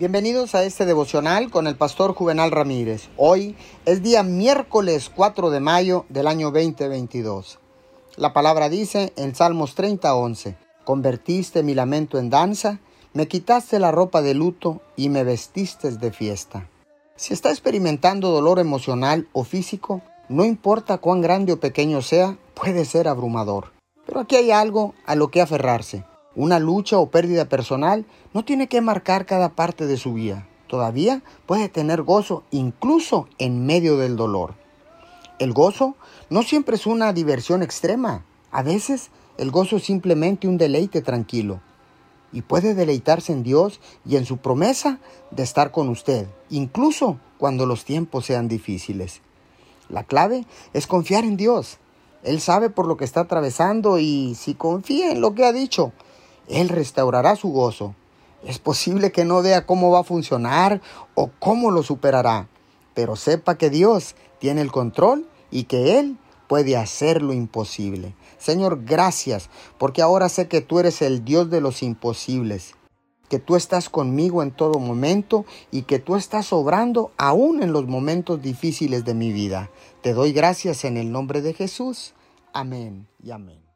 Bienvenidos a este devocional con el pastor Juvenal Ramírez. Hoy es día miércoles 4 de mayo del año 2022. La palabra dice en Salmos 30:11, Convertiste mi lamento en danza, me quitaste la ropa de luto y me vestiste de fiesta. Si está experimentando dolor emocional o físico, no importa cuán grande o pequeño sea, puede ser abrumador. Pero aquí hay algo a lo que aferrarse. Una lucha o pérdida personal no tiene que marcar cada parte de su vida. Todavía puede tener gozo incluso en medio del dolor. El gozo no siempre es una diversión extrema. A veces el gozo es simplemente un deleite tranquilo. Y puede deleitarse en Dios y en su promesa de estar con usted, incluso cuando los tiempos sean difíciles. La clave es confiar en Dios. Él sabe por lo que está atravesando y si confía en lo que ha dicho, él restaurará su gozo. Es posible que no vea cómo va a funcionar o cómo lo superará, pero sepa que Dios tiene el control y que Él puede hacer lo imposible. Señor, gracias, porque ahora sé que tú eres el Dios de los imposibles, que tú estás conmigo en todo momento y que tú estás obrando aún en los momentos difíciles de mi vida. Te doy gracias en el nombre de Jesús. Amén y amén.